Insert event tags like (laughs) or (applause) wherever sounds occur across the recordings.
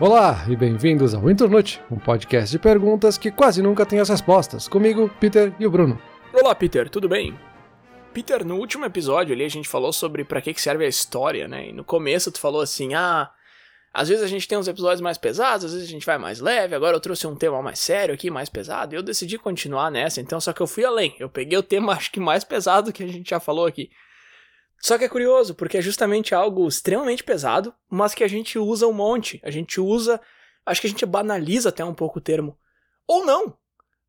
Olá e bem-vindos ao Internute, um podcast de perguntas que quase nunca tem as respostas. Comigo, Peter e o Bruno. Olá, Peter, tudo bem? Peter, no último episódio ali a gente falou sobre para que, serve a história, né? E no começo tu falou assim: ah, às vezes a gente tem uns episódios mais pesados, às vezes a gente vai mais leve. Agora eu trouxe um tema mais sério aqui, mais pesado, e eu decidi continuar nessa, então só que eu fui além. Eu peguei o tema, (laughs) acho que mais pesado que a gente já falou aqui. Só que é curioso, porque é justamente algo extremamente pesado, mas que a gente usa um monte. A gente usa. Acho que a gente banaliza até um pouco o termo. Ou não.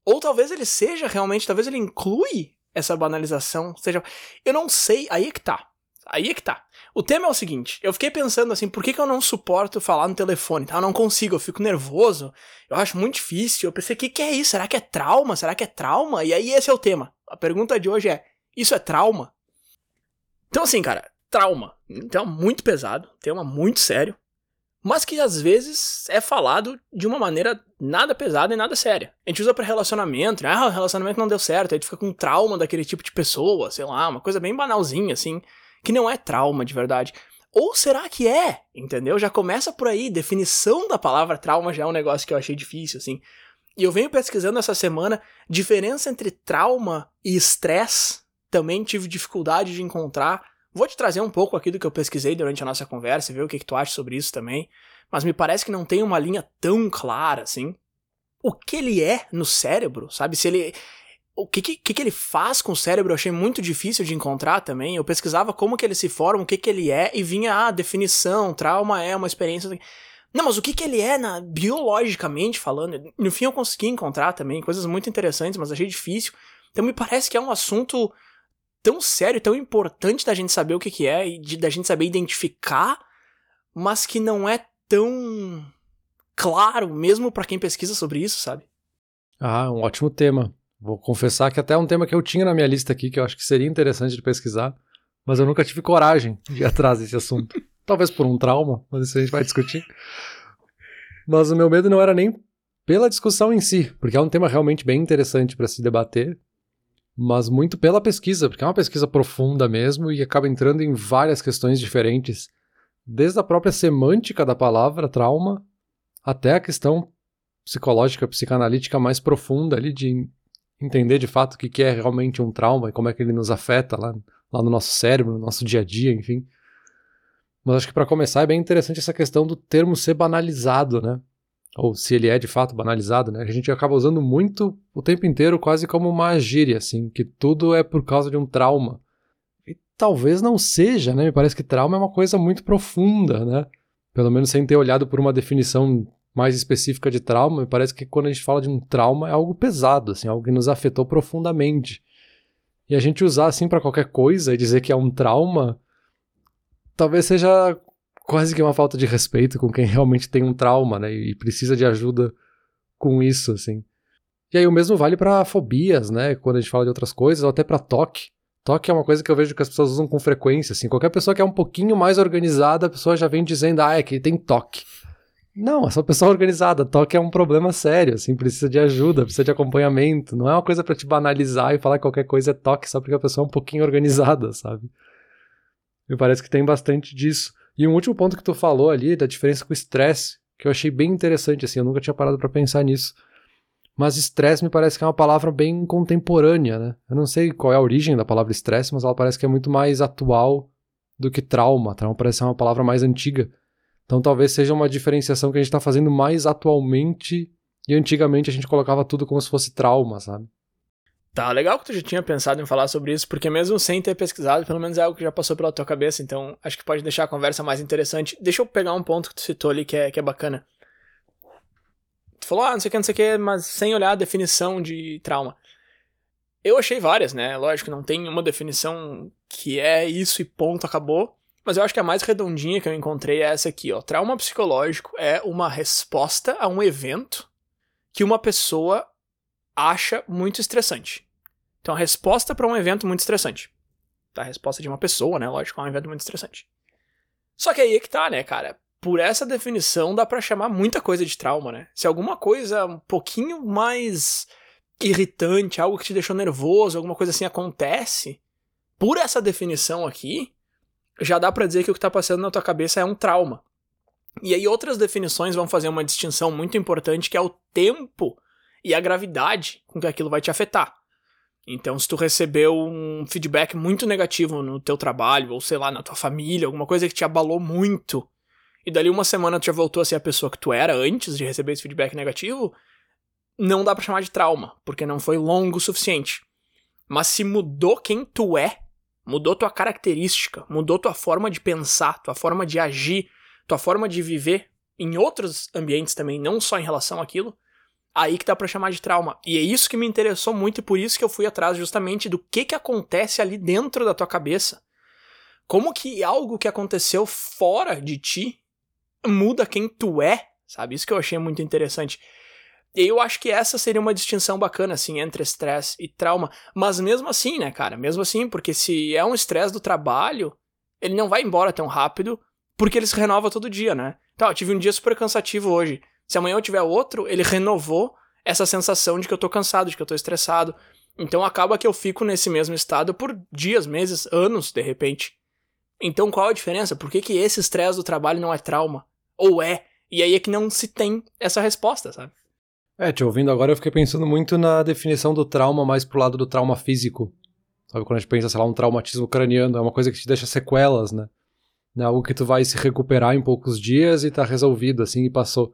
Ou talvez ele seja realmente, talvez ele inclui essa banalização. Seja. Eu não sei, aí é que tá. Aí é que tá. O tema é o seguinte, eu fiquei pensando assim, por que, que eu não suporto falar no telefone, tá? Eu não consigo, eu fico nervoso, eu acho muito difícil. Eu pensei, o que, que é isso? Será que é trauma? Será que é trauma? E aí esse é o tema. A pergunta de hoje é, isso é trauma? Então, assim, cara, trauma. Tema muito pesado, tema muito sério, mas que às vezes é falado de uma maneira nada pesada e nada séria. A gente usa para relacionamento, né? Ah, o relacionamento não deu certo, aí tu fica com trauma daquele tipo de pessoa, sei lá, uma coisa bem banalzinha, assim, que não é trauma de verdade. Ou será que é? Entendeu? Já começa por aí, definição da palavra trauma já é um negócio que eu achei difícil, assim. E eu venho pesquisando essa semana diferença entre trauma e estresse também tive dificuldade de encontrar. Vou te trazer um pouco aqui do que eu pesquisei durante a nossa conversa, ver o que, que tu acha sobre isso também. Mas me parece que não tem uma linha tão clara assim. O que ele é no cérebro, sabe? Se ele. O que, que, que ele faz com o cérebro eu achei muito difícil de encontrar também. Eu pesquisava como que ele se forma, o que, que ele é, e vinha a ah, definição, trauma é uma experiência. Não, mas o que, que ele é na, biologicamente falando? No fim eu consegui encontrar também coisas muito interessantes, mas achei difícil. Então me parece que é um assunto tão sério, tão importante da gente saber o que, que é e de, da gente saber identificar, mas que não é tão claro mesmo para quem pesquisa sobre isso, sabe? Ah, um ótimo tema. Vou confessar que até é um tema que eu tinha na minha lista aqui, que eu acho que seria interessante de pesquisar, mas eu nunca tive coragem de ir (laughs) atrás desse assunto. Talvez por um trauma, mas isso a gente vai discutir. Mas o meu medo não era nem pela discussão em si, porque é um tema realmente bem interessante para se debater mas muito pela pesquisa, porque é uma pesquisa profunda mesmo e acaba entrando em várias questões diferentes, desde a própria semântica da palavra trauma até a questão psicológica, psicanalítica mais profunda ali de entender de fato o que é realmente um trauma e como é que ele nos afeta lá, lá no nosso cérebro, no nosso dia a dia, enfim. Mas acho que para começar é bem interessante essa questão do termo ser banalizado, né? Ou se ele é de fato banalizado, né? A gente acaba usando muito o tempo inteiro, quase como uma gíria, assim, que tudo é por causa de um trauma. E talvez não seja, né? Me parece que trauma é uma coisa muito profunda, né? Pelo menos sem ter olhado por uma definição mais específica de trauma, me parece que quando a gente fala de um trauma é algo pesado, assim, algo que nos afetou profundamente. E a gente usar assim para qualquer coisa e dizer que é um trauma, talvez seja quase que uma falta de respeito com quem realmente tem um trauma, né? E precisa de ajuda com isso, assim. E aí o mesmo vale para fobias, né? Quando a gente fala de outras coisas, ou até para toque. Toque é uma coisa que eu vejo que as pessoas usam com frequência, assim. Qualquer pessoa que é um pouquinho mais organizada, a pessoa já vem dizendo, ah, é que tem toque. Não, essa pessoa (laughs) organizada, toque é um problema sério, assim, precisa de ajuda, precisa de acompanhamento. Não é uma coisa para te banalizar e falar que qualquer coisa é toque só porque a pessoa é um pouquinho (laughs) organizada, sabe? Me parece que tem bastante disso. E um último ponto que tu falou ali, da diferença com o estresse, que eu achei bem interessante, assim, eu nunca tinha parado para pensar nisso. Mas estresse me parece que é uma palavra bem contemporânea, né? Eu não sei qual é a origem da palavra estresse, mas ela parece que é muito mais atual do que trauma. Trauma parece ser uma palavra mais antiga. Então talvez seja uma diferenciação que a gente está fazendo mais atualmente e antigamente a gente colocava tudo como se fosse trauma, sabe? Tá, legal que tu já tinha pensado em falar sobre isso, porque mesmo sem ter pesquisado, pelo menos é algo que já passou pela tua cabeça, então acho que pode deixar a conversa mais interessante. Deixa eu pegar um ponto que tu citou ali que é, que é bacana. Tu falou, ah, não sei o que, não sei o que, mas sem olhar a definição de trauma. Eu achei várias, né? Lógico, não tem uma definição que é isso e ponto, acabou. Mas eu acho que a mais redondinha que eu encontrei é essa aqui, ó. Trauma psicológico é uma resposta a um evento que uma pessoa acha muito estressante. Então, a resposta para um evento muito estressante. Tá? A resposta de uma pessoa, né? Lógico, é um evento muito estressante. Só que aí é que tá, né, cara? Por essa definição dá para chamar muita coisa de trauma, né? Se alguma coisa um pouquinho mais irritante, algo que te deixou nervoso, alguma coisa assim acontece, por essa definição aqui, já dá para dizer que o que tá passando na tua cabeça é um trauma. E aí outras definições vão fazer uma distinção muito importante que é o tempo e a gravidade com que aquilo vai te afetar. Então, se tu recebeu um feedback muito negativo no teu trabalho, ou sei lá, na tua família, alguma coisa que te abalou muito, e dali uma semana tu já voltou a ser a pessoa que tu era antes de receber esse feedback negativo, não dá para chamar de trauma, porque não foi longo o suficiente. Mas se mudou quem tu é, mudou tua característica, mudou tua forma de pensar, tua forma de agir, tua forma de viver em outros ambientes também, não só em relação àquilo, aí que dá para chamar de trauma. E é isso que me interessou muito e por isso que eu fui atrás justamente do que que acontece ali dentro da tua cabeça. Como que algo que aconteceu fora de ti muda quem tu é, sabe? Isso que eu achei muito interessante. E eu acho que essa seria uma distinção bacana, assim, entre estresse e trauma. Mas mesmo assim, né, cara? Mesmo assim, porque se é um estresse do trabalho, ele não vai embora tão rápido, porque ele se renova todo dia, né? Então, eu tive um dia super cansativo hoje. Se amanhã eu tiver outro, ele renovou essa sensação de que eu tô cansado, de que eu tô estressado. Então acaba que eu fico nesse mesmo estado por dias, meses, anos, de repente. Então qual a diferença? Por que, que esse estresse do trabalho não é trauma? Ou é? E aí é que não se tem essa resposta, sabe? É, te ouvindo agora, eu fiquei pensando muito na definição do trauma mais pro lado do trauma físico. Sabe, quando a gente pensa, sei lá, um traumatismo craniano, é uma coisa que te deixa sequelas, né? É algo que tu vai se recuperar em poucos dias e tá resolvido, assim, e passou.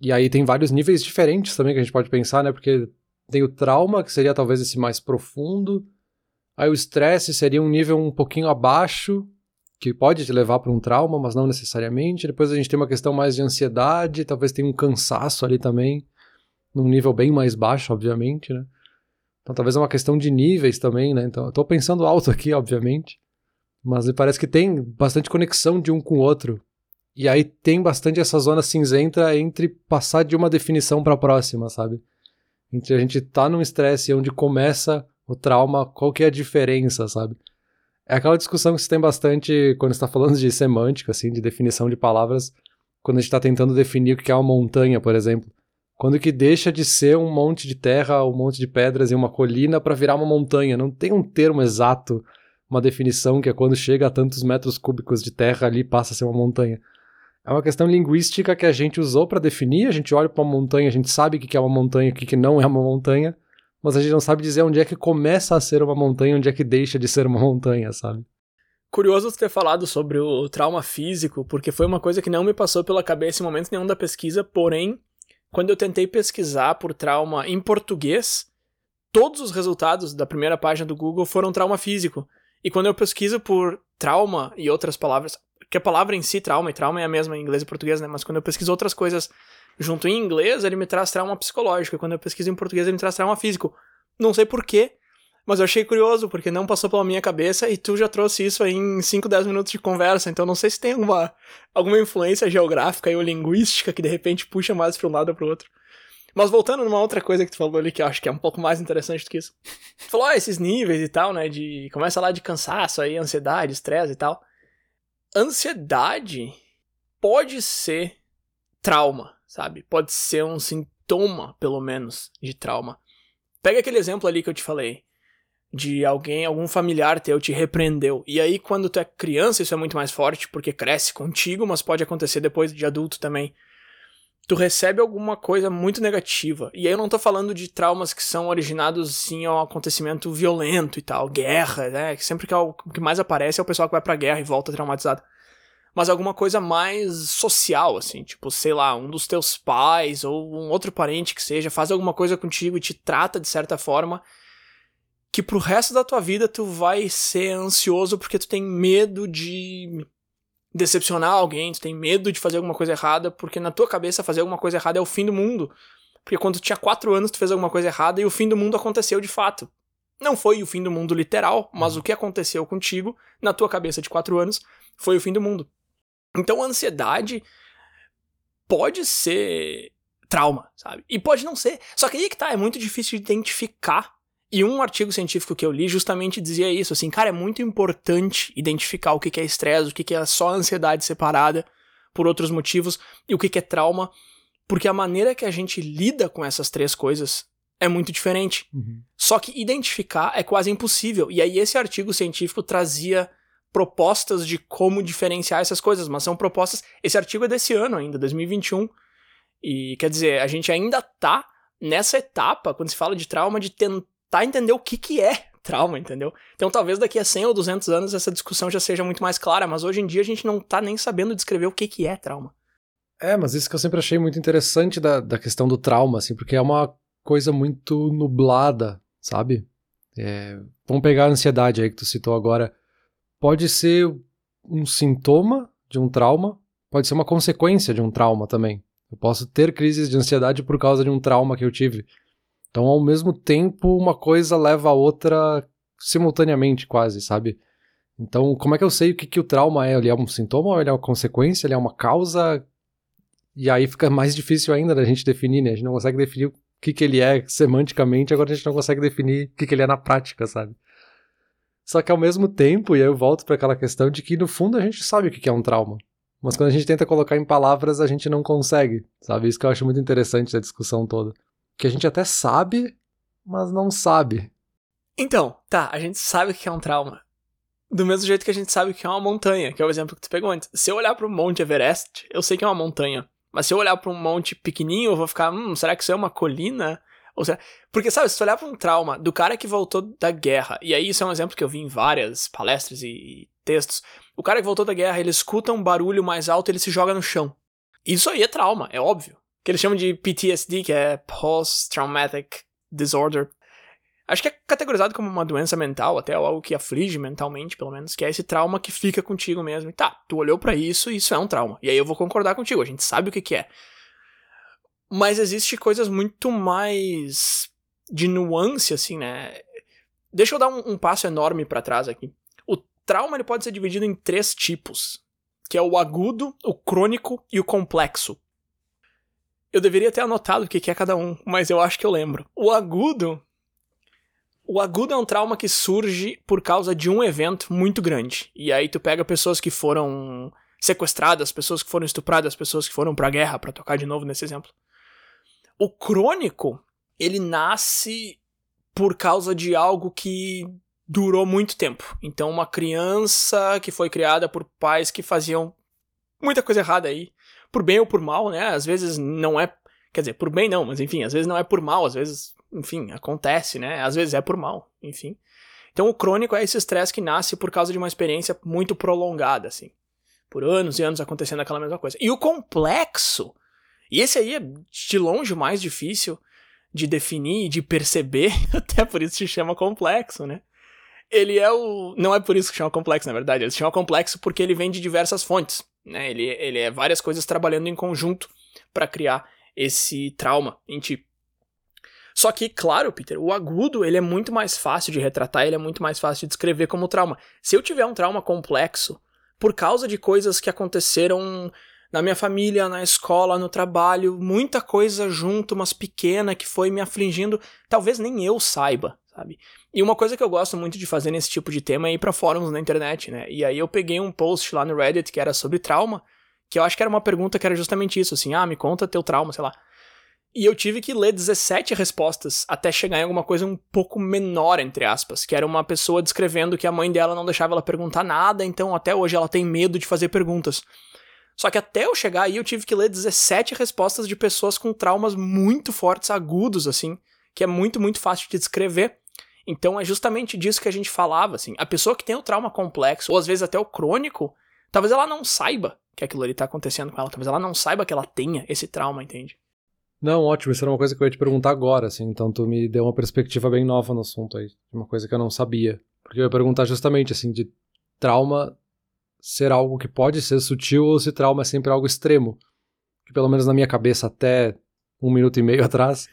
E aí tem vários níveis diferentes também que a gente pode pensar, né? Porque tem o trauma, que seria talvez esse mais profundo. Aí o estresse seria um nível um pouquinho abaixo, que pode te levar para um trauma, mas não necessariamente. Depois a gente tem uma questão mais de ansiedade, talvez tenha um cansaço ali também, num nível bem mais baixo, obviamente, né? Então talvez é uma questão de níveis também, né? Então eu tô pensando alto aqui, obviamente, mas me parece que tem bastante conexão de um com o outro. E aí tem bastante essa zona cinzenta entre passar de uma definição para a próxima, sabe? Entre a gente tá num estresse onde começa o trauma, qual que é a diferença, sabe? É aquela discussão que se tem bastante quando está falando de semântica, assim, de definição de palavras, quando a gente está tentando definir o que é uma montanha, por exemplo. Quando que deixa de ser um monte de terra, um monte de pedras e uma colina para virar uma montanha. Não tem um termo exato, uma definição que é quando chega a tantos metros cúbicos de terra ali passa a ser uma montanha. É uma questão linguística que a gente usou para definir. A gente olha para uma montanha, a gente sabe o que é uma montanha, o que não é uma montanha, mas a gente não sabe dizer onde é que começa a ser uma montanha, onde é que deixa de ser uma montanha, sabe? Curioso ter falado sobre o trauma físico, porque foi uma coisa que não me passou pela cabeça em momento nenhum da pesquisa, porém, quando eu tentei pesquisar por trauma em português, todos os resultados da primeira página do Google foram trauma físico. E quando eu pesquiso por trauma e outras palavras, que a palavra em si, trauma, e trauma é a mesma em inglês e português, né? Mas quando eu pesquiso outras coisas junto em inglês, ele me traz trauma psicológico. E quando eu pesquiso em português, ele me traz trauma físico. Não sei porquê, mas eu achei curioso, porque não passou pela minha cabeça e tu já trouxe isso aí em 5, 10 minutos de conversa. Então não sei se tem alguma, alguma influência geográfica ou linguística que de repente puxa mais para um lado ou para o outro. Mas voltando numa outra coisa que tu falou ali, que eu acho que é um pouco mais interessante do que isso. Tu falou, ah, esses níveis e tal, né? De. Começa lá de cansaço aí, ansiedade, estresse e tal ansiedade pode ser trauma, sabe? Pode ser um sintoma, pelo menos, de trauma. Pega aquele exemplo ali que eu te falei, de alguém, algum familiar teu te repreendeu. E aí, quando tu é criança, isso é muito mais forte, porque cresce contigo, mas pode acontecer depois de adulto também tu recebe alguma coisa muito negativa. E aí eu não tô falando de traumas que são originados, sim, a um acontecimento violento e tal, guerra, né? Sempre que é o que mais aparece é o pessoal que vai pra guerra e volta traumatizado. Mas alguma coisa mais social, assim, tipo, sei lá, um dos teus pais ou um outro parente que seja, faz alguma coisa contigo e te trata de certa forma que pro resto da tua vida tu vai ser ansioso porque tu tem medo de decepcionar alguém, tu tem medo de fazer alguma coisa errada, porque na tua cabeça fazer alguma coisa errada é o fim do mundo. Porque quando tu tinha 4 anos, tu fez alguma coisa errada e o fim do mundo aconteceu de fato. Não foi o fim do mundo literal, mas o que aconteceu contigo, na tua cabeça de 4 anos, foi o fim do mundo. Então a ansiedade pode ser trauma, sabe? E pode não ser. Só que aí que tá, é muito difícil de identificar e um artigo científico que eu li justamente dizia isso, assim, cara, é muito importante identificar o que é estresse, o que é só ansiedade separada por outros motivos e o que é trauma, porque a maneira que a gente lida com essas três coisas é muito diferente. Uhum. Só que identificar é quase impossível. E aí esse artigo científico trazia propostas de como diferenciar essas coisas, mas são propostas. Esse artigo é desse ano ainda, 2021. E quer dizer, a gente ainda tá nessa etapa, quando se fala de trauma, de tentar entender o que, que é trauma, entendeu? Então talvez daqui a 100 ou 200 anos essa discussão já seja muito mais clara, mas hoje em dia a gente não tá nem sabendo descrever o que, que é trauma. É, mas isso que eu sempre achei muito interessante da, da questão do trauma, assim, porque é uma coisa muito nublada, sabe? É, vamos pegar a ansiedade aí que tu citou agora. Pode ser um sintoma de um trauma, pode ser uma consequência de um trauma também. Eu posso ter crises de ansiedade por causa de um trauma que eu tive. Então, ao mesmo tempo, uma coisa leva a outra simultaneamente, quase, sabe? Então, como é que eu sei o que, que o trauma é? Ele é um sintoma ou ele é uma consequência? Ele é uma causa? E aí fica mais difícil ainda da gente definir, né? A gente não consegue definir o que, que ele é semanticamente, agora a gente não consegue definir o que, que ele é na prática, sabe? Só que ao mesmo tempo, e aí eu volto para aquela questão de que no fundo a gente sabe o que, que é um trauma. Mas quando a gente tenta colocar em palavras, a gente não consegue, sabe? Isso que eu acho muito interessante da discussão toda que a gente até sabe, mas não sabe. Então, tá, a gente sabe o que é um trauma. Do mesmo jeito que a gente sabe o que é uma montanha, que é o exemplo que tu pegou antes. Se eu olhar para o Monte Everest, eu sei que é uma montanha. Mas se eu olhar para um monte pequenininho, eu vou ficar, hum, será que isso é uma colina? Ou será... Porque, sabe, se tu olhar para um trauma do cara que voltou da guerra, e aí isso é um exemplo que eu vi em várias palestras e textos. O cara que voltou da guerra, ele escuta um barulho mais alto, ele se joga no chão. Isso aí é trauma, é óbvio que eles chamam de PTSD, que é Post-Traumatic Disorder. Acho que é categorizado como uma doença mental, até algo que aflige mentalmente, pelo menos, que é esse trauma que fica contigo mesmo. E tá, tu olhou para isso, isso é um trauma. E aí eu vou concordar contigo, a gente sabe o que, que é. Mas existe coisas muito mais de nuance, assim, né? Deixa eu dar um, um passo enorme para trás aqui. O trauma ele pode ser dividido em três tipos, que é o agudo, o crônico e o complexo. Eu deveria ter anotado o que é cada um, mas eu acho que eu lembro. O agudo. O agudo é um trauma que surge por causa de um evento muito grande. E aí tu pega pessoas que foram sequestradas, pessoas que foram estupradas, pessoas que foram pra guerra, para tocar de novo nesse exemplo. O crônico, ele nasce por causa de algo que durou muito tempo. Então, uma criança que foi criada por pais que faziam muita coisa errada aí, por bem ou por mal, né? Às vezes não é. Quer dizer, por bem não, mas enfim, às vezes não é por mal, às vezes, enfim, acontece, né? Às vezes é por mal, enfim. Então o crônico é esse estresse que nasce por causa de uma experiência muito prolongada, assim. Por anos e anos acontecendo aquela mesma coisa. E o complexo, e esse aí é de longe o mais difícil de definir e de perceber, (laughs) até por isso se chama complexo, né? Ele é o. Não é por isso que chama complexo, na verdade. Ele se chama complexo porque ele vem de diversas fontes. Né? Ele, ele é várias coisas trabalhando em conjunto para criar esse trauma em ti. Só que, claro, Peter, o agudo ele é muito mais fácil de retratar, ele é muito mais fácil de descrever como trauma. Se eu tiver um trauma complexo, por causa de coisas que aconteceram na minha família, na escola, no trabalho, muita coisa junto, mas pequena, que foi me afligindo, talvez nem eu saiba, sabe? E uma coisa que eu gosto muito de fazer nesse tipo de tema é ir para fóruns na internet, né? E aí eu peguei um post lá no Reddit que era sobre trauma, que eu acho que era uma pergunta que era justamente isso, assim, ah, me conta teu trauma, sei lá. E eu tive que ler 17 respostas até chegar em alguma coisa um pouco menor, entre aspas, que era uma pessoa descrevendo que a mãe dela não deixava ela perguntar nada, então até hoje ela tem medo de fazer perguntas. Só que até eu chegar aí eu tive que ler 17 respostas de pessoas com traumas muito fortes, agudos, assim, que é muito, muito fácil de descrever. Então é justamente disso que a gente falava, assim. A pessoa que tem o trauma complexo, ou às vezes até o crônico, talvez ela não saiba que aquilo ali tá acontecendo com ela. Talvez ela não saiba que ela tenha esse trauma, entende? Não, ótimo. Isso era uma coisa que eu ia te perguntar agora, assim. Então tu me deu uma perspectiva bem nova no assunto aí. Uma coisa que eu não sabia. Porque eu ia perguntar justamente, assim, de trauma ser algo que pode ser sutil ou se trauma é sempre algo extremo. Que pelo menos na minha cabeça até um minuto e meio (laughs) atrás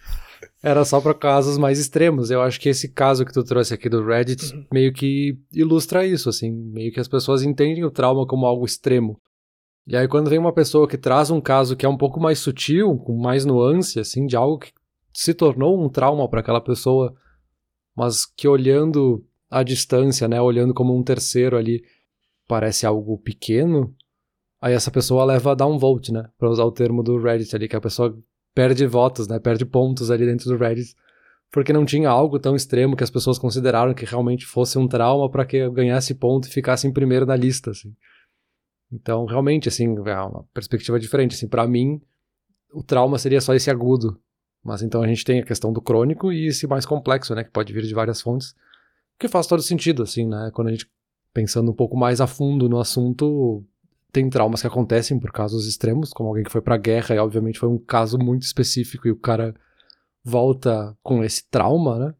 era só para casos mais extremos. Eu acho que esse caso que tu trouxe aqui do Reddit uhum. meio que ilustra isso, assim, meio que as pessoas entendem o trauma como algo extremo. E aí quando vem uma pessoa que traz um caso que é um pouco mais sutil, com mais nuance, assim, de algo que se tornou um trauma para aquela pessoa, mas que olhando à distância, né, olhando como um terceiro ali, parece algo pequeno, aí essa pessoa leva a downvote, né, para usar o termo do Reddit ali, que a pessoa perde votos, né? Perde pontos ali dentro do Reddit porque não tinha algo tão extremo que as pessoas consideraram que realmente fosse um trauma para que eu ganhasse ponto e ficasse em primeiro na lista, assim. Então, realmente, assim, é uma perspectiva diferente, assim, para mim, o trauma seria só esse agudo, mas então a gente tem a questão do crônico e esse mais complexo, né, que pode vir de várias fontes, que faz todo sentido, assim, né, quando a gente pensando um pouco mais a fundo no assunto, tem traumas que acontecem por casos extremos, como alguém que foi pra guerra e obviamente foi um caso muito específico e o cara volta com esse trauma, né?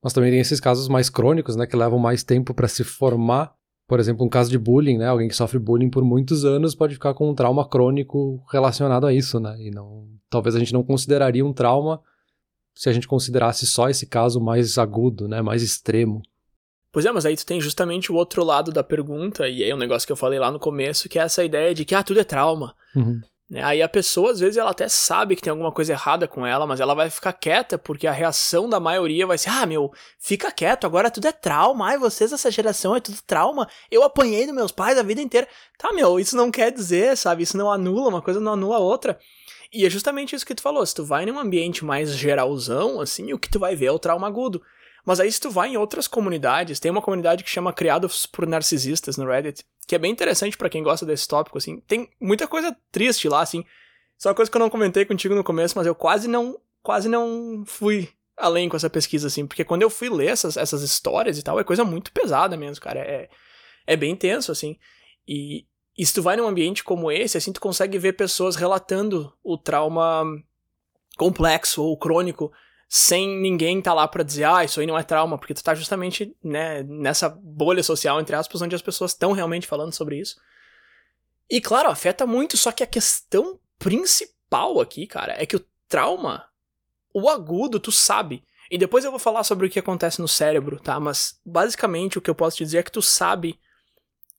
Mas também tem esses casos mais crônicos, né, que levam mais tempo para se formar. Por exemplo, um caso de bullying, né? Alguém que sofre bullying por muitos anos pode ficar com um trauma crônico relacionado a isso, né? E não, talvez a gente não consideraria um trauma se a gente considerasse só esse caso mais agudo, né, mais extremo. Pois é, mas aí tu tem justamente o outro lado da pergunta, e aí é um negócio que eu falei lá no começo, que é essa ideia de que, ah, tudo é trauma. Uhum. Né? Aí a pessoa, às vezes, ela até sabe que tem alguma coisa errada com ela, mas ela vai ficar quieta, porque a reação da maioria vai ser: ah, meu, fica quieto, agora tudo é trauma. Ai, vocês, essa geração, é tudo trauma. Eu apanhei dos meus pais a vida inteira. Tá, meu, isso não quer dizer, sabe? Isso não anula, uma coisa não anula a outra. E é justamente isso que tu falou. Se tu vai num ambiente mais geralzão, assim, o que tu vai ver é o trauma agudo. Mas aí, se tu vai em outras comunidades, tem uma comunidade que chama Criados por Narcisistas no Reddit, que é bem interessante para quem gosta desse tópico, assim. Tem muita coisa triste lá, assim. Só uma coisa que eu não comentei contigo no começo, mas eu quase não, quase não fui além com essa pesquisa, assim, porque quando eu fui ler essas, essas histórias e tal, é coisa muito pesada mesmo, cara. É, é bem tenso, assim. E, e se tu vai num ambiente como esse, assim, tu consegue ver pessoas relatando o trauma complexo ou crônico sem ninguém tá lá para dizer, ah, isso aí não é trauma, porque tu tá justamente, né, nessa bolha social, entre aspas, onde as pessoas estão realmente falando sobre isso. E claro, afeta muito, só que a questão principal aqui, cara, é que o trauma, o agudo, tu sabe. E depois eu vou falar sobre o que acontece no cérebro, tá? Mas basicamente o que eu posso te dizer é que tu sabe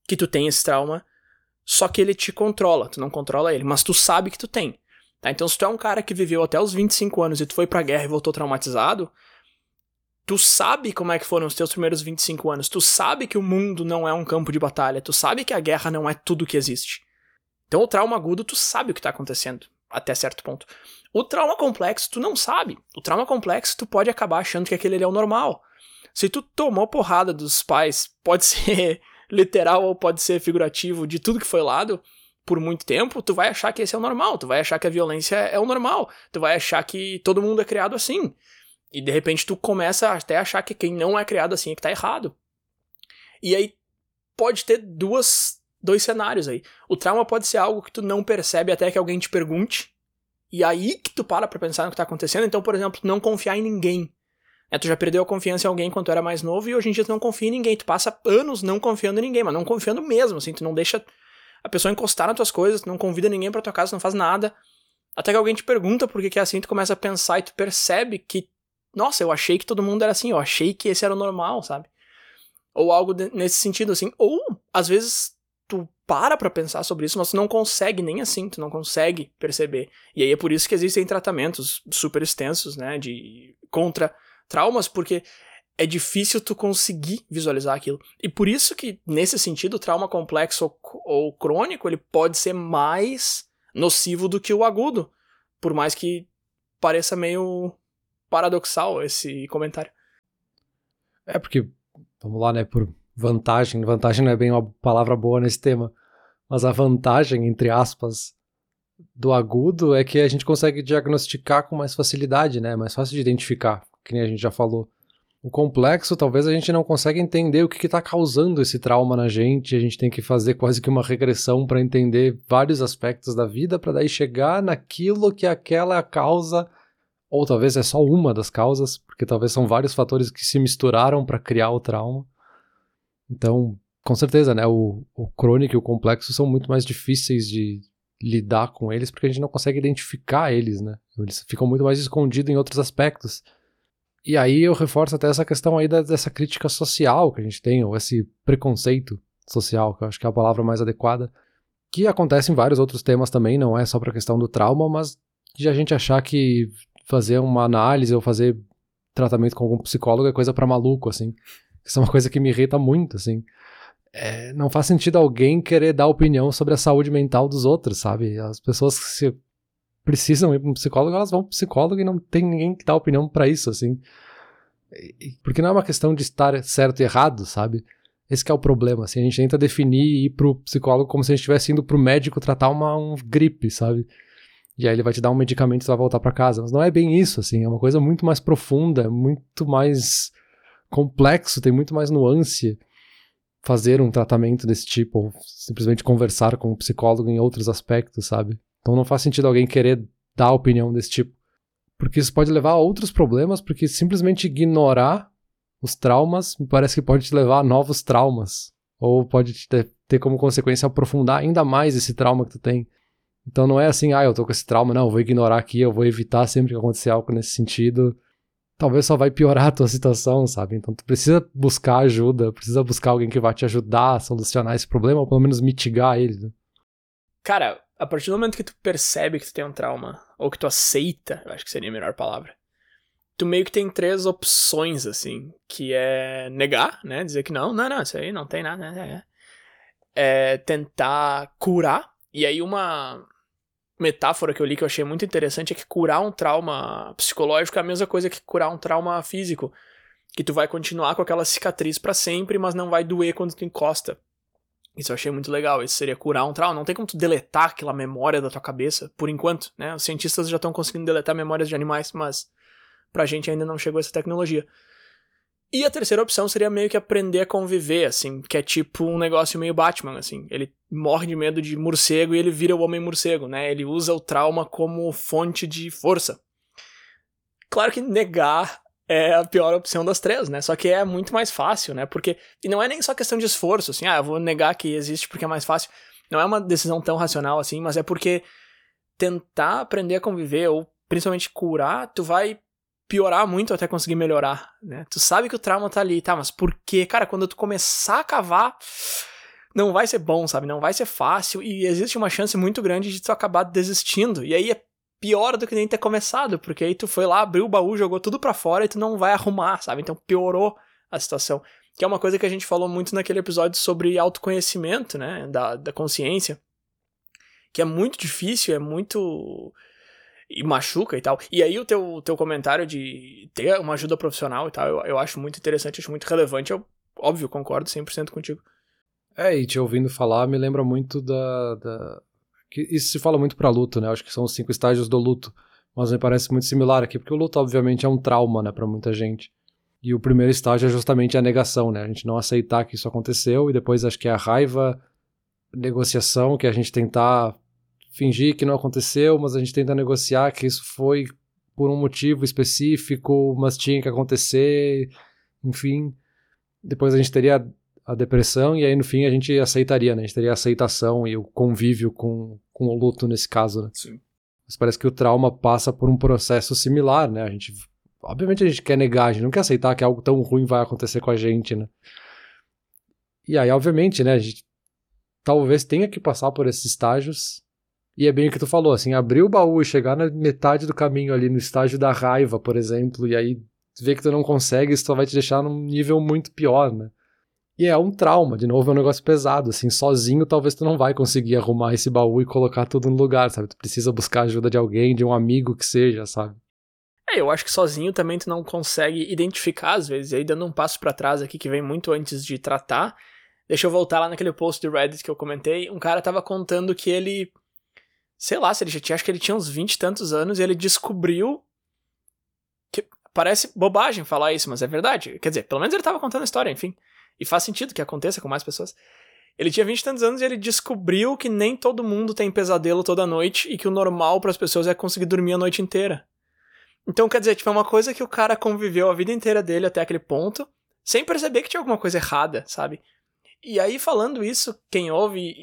que tu tem esse trauma, só que ele te controla, tu não controla ele, mas tu sabe que tu tem. Tá? Então, se tu é um cara que viveu até os 25 anos e tu foi pra guerra e voltou traumatizado, tu sabe como é que foram os teus primeiros 25 anos, tu sabe que o mundo não é um campo de batalha, tu sabe que a guerra não é tudo que existe. Então, o trauma agudo, tu sabe o que tá acontecendo, até certo ponto. O trauma complexo, tu não sabe. O trauma complexo, tu pode acabar achando que aquele é o normal. Se tu tomou porrada dos pais, pode (laughs) ser literal ou pode ser figurativo, de tudo que foi lado, por muito tempo, tu vai achar que esse é o normal, tu vai achar que a violência é o normal, tu vai achar que todo mundo é criado assim. E de repente tu começa até a achar que quem não é criado assim é que tá errado. E aí pode ter duas, dois cenários aí. O trauma pode ser algo que tu não percebe até que alguém te pergunte, e aí que tu para pra pensar no que tá acontecendo. Então, por exemplo, não confiar em ninguém. É, tu já perdeu a confiança em alguém quando tu era mais novo e hoje em dia tu não confia em ninguém. Tu passa anos não confiando em ninguém, mas não confiando mesmo, assim, tu não deixa a pessoa encostar nas tuas coisas, não convida ninguém pra tua casa, não faz nada. Até que alguém te pergunta por que, que é assim, tu começa a pensar e tu percebe que, nossa, eu achei que todo mundo era assim, eu achei que esse era o normal, sabe? Ou algo nesse sentido, assim. Ou, às vezes, tu para pra pensar sobre isso, mas tu não consegue nem assim, tu não consegue perceber. E aí é por isso que existem tratamentos super extensos, né, de contra traumas, porque é difícil tu conseguir visualizar aquilo. E por isso que, nesse sentido, o trauma complexo ou, crônico, ele pode ser mais nocivo do que o agudo. Por mais que pareça meio paradoxal esse comentário. É, porque, vamos lá, né, por vantagem, vantagem não é bem uma palavra boa nesse tema, mas a vantagem, entre aspas, do agudo é que a gente consegue diagnosticar com mais facilidade, né, mais fácil de identificar, que nem a gente já falou. O complexo, talvez a gente não consiga entender o que está causando esse trauma na gente. A gente tem que fazer quase que uma regressão para entender vários aspectos da vida, para daí chegar naquilo que aquela é causa, ou talvez é só uma das causas, porque talvez são vários fatores que se misturaram para criar o trauma. Então, com certeza, né? O, o crônico e o complexo são muito mais difíceis de lidar com eles, porque a gente não consegue identificar eles, né? Eles ficam muito mais escondidos em outros aspectos. E aí eu reforço até essa questão aí da, dessa crítica social que a gente tem, ou esse preconceito social, que eu acho que é a palavra mais adequada, que acontece em vários outros temas também, não é só para a questão do trauma, mas de a gente achar que fazer uma análise ou fazer tratamento com algum psicólogo é coisa para maluco, assim. Isso é uma coisa que me irrita muito, assim. É, não faz sentido alguém querer dar opinião sobre a saúde mental dos outros, sabe? As pessoas se precisam ir para um psicólogo, elas vão para psicólogo e não tem ninguém que dá opinião para isso, assim. Porque não é uma questão de estar certo e errado, sabe? Esse é o problema, assim, a gente tenta definir e ir pro psicólogo como se a gente estivesse indo pro médico tratar uma um gripe, sabe? E aí ele vai te dar um medicamento e vai voltar para casa. Mas não é bem isso, assim, é uma coisa muito mais profunda, muito mais complexo, tem muito mais nuance fazer um tratamento desse tipo, ou simplesmente conversar com um psicólogo em outros aspectos, sabe? Então não faz sentido alguém querer dar opinião desse tipo. Porque isso pode levar a outros problemas, porque simplesmente ignorar os traumas me parece que pode te levar a novos traumas. Ou pode ter, ter como consequência aprofundar ainda mais esse trauma que tu tem. Então não é assim, ah, eu tô com esse trauma, não, eu vou ignorar aqui, eu vou evitar sempre que acontecer algo nesse sentido. Talvez só vai piorar (laughs) a tua situação, sabe? Então tu precisa buscar ajuda, precisa buscar alguém que vai te ajudar a solucionar esse problema, ou pelo menos mitigar ele. Né? Cara, a partir do momento que tu percebe que tu tem um trauma, ou que tu aceita, eu acho que seria a melhor palavra, tu meio que tem três opções, assim, que é negar, né? Dizer que não, não, não, isso aí não tem nada, né? É tentar curar, e aí uma metáfora que eu li que eu achei muito interessante é que curar um trauma psicológico é a mesma coisa que curar um trauma físico. Que tu vai continuar com aquela cicatriz para sempre, mas não vai doer quando tu encosta. Isso eu achei muito legal. Isso seria curar um trauma. Não tem como tu deletar aquela memória da tua cabeça, por enquanto, né? Os cientistas já estão conseguindo deletar memórias de animais, mas pra gente ainda não chegou essa tecnologia. E a terceira opção seria meio que aprender a conviver, assim, que é tipo um negócio meio Batman, assim. Ele morre de medo de morcego e ele vira o homem morcego, né? Ele usa o trauma como fonte de força. Claro que negar é a pior opção das três, né? Só que é muito mais fácil, né? Porque. E não é nem só questão de esforço, assim, ah, eu vou negar que existe porque é mais fácil. Não é uma decisão tão racional assim, mas é porque tentar aprender a conviver, ou principalmente curar, tu vai piorar muito até conseguir melhorar, né? Tu sabe que o trauma tá ali, tá? Mas por quê? Cara, quando tu começar a cavar, não vai ser bom, sabe? Não vai ser fácil e existe uma chance muito grande de tu acabar desistindo. E aí é pior do que nem ter começado, porque aí tu foi lá, abriu o baú, jogou tudo para fora e tu não vai arrumar, sabe? Então piorou a situação. Que é uma coisa que a gente falou muito naquele episódio sobre autoconhecimento, né? Da, da consciência. Que é muito difícil, é muito. E machuca e tal. E aí o teu, teu comentário de ter uma ajuda profissional e tal, eu, eu acho muito interessante, acho muito relevante. Eu, óbvio, concordo 100% contigo. É, e te ouvindo falar me lembra muito da, da, que isso se fala muito para luto, né? Acho que são os cinco estágios do luto, mas me parece muito similar aqui, porque o luto obviamente é um trauma, né, para muita gente. E o primeiro estágio é justamente a negação, né? A gente não aceitar que isso aconteceu e depois acho que é a raiva, negociação, que é a gente tentar fingir que não aconteceu, mas a gente tenta negociar que isso foi por um motivo específico, mas tinha que acontecer, enfim. Depois a gente teria a depressão e aí no fim a gente aceitaria, né? A gente teria a aceitação e o convívio com, com o luto nesse caso, né? Sim. Mas parece que o trauma passa por um processo similar, né? A gente, obviamente a gente quer negar, a gente não quer aceitar que algo tão ruim vai acontecer com a gente, né? E aí, obviamente, né, a gente talvez tenha que passar por esses estágios. E é bem o que tu falou, assim, abrir o baú e chegar na metade do caminho ali, no estágio da raiva, por exemplo, e aí ver que tu não consegue, isso só vai te deixar num nível muito pior, né? E é um trauma, de novo, é um negócio pesado, assim, sozinho talvez tu não vai conseguir arrumar esse baú e colocar tudo no lugar, sabe? Tu precisa buscar ajuda de alguém, de um amigo que seja, sabe? É, eu acho que sozinho também tu não consegue identificar às vezes, e aí dando um passo para trás aqui que vem muito antes de tratar, deixa eu voltar lá naquele post do Reddit que eu comentei, um cara tava contando que ele, sei lá, se ele já tinha, acho que ele tinha uns 20 e tantos anos, e ele descobriu que parece bobagem falar isso, mas é verdade, quer dizer, pelo menos ele tava contando a história, enfim e faz sentido que aconteça com mais pessoas. Ele tinha 20 e tantos anos e ele descobriu que nem todo mundo tem pesadelo toda noite e que o normal para as pessoas é conseguir dormir a noite inteira. Então, quer dizer, tipo, é uma coisa que o cara conviveu a vida inteira dele até aquele ponto, sem perceber que tinha alguma coisa errada, sabe? E aí, falando isso, quem ouve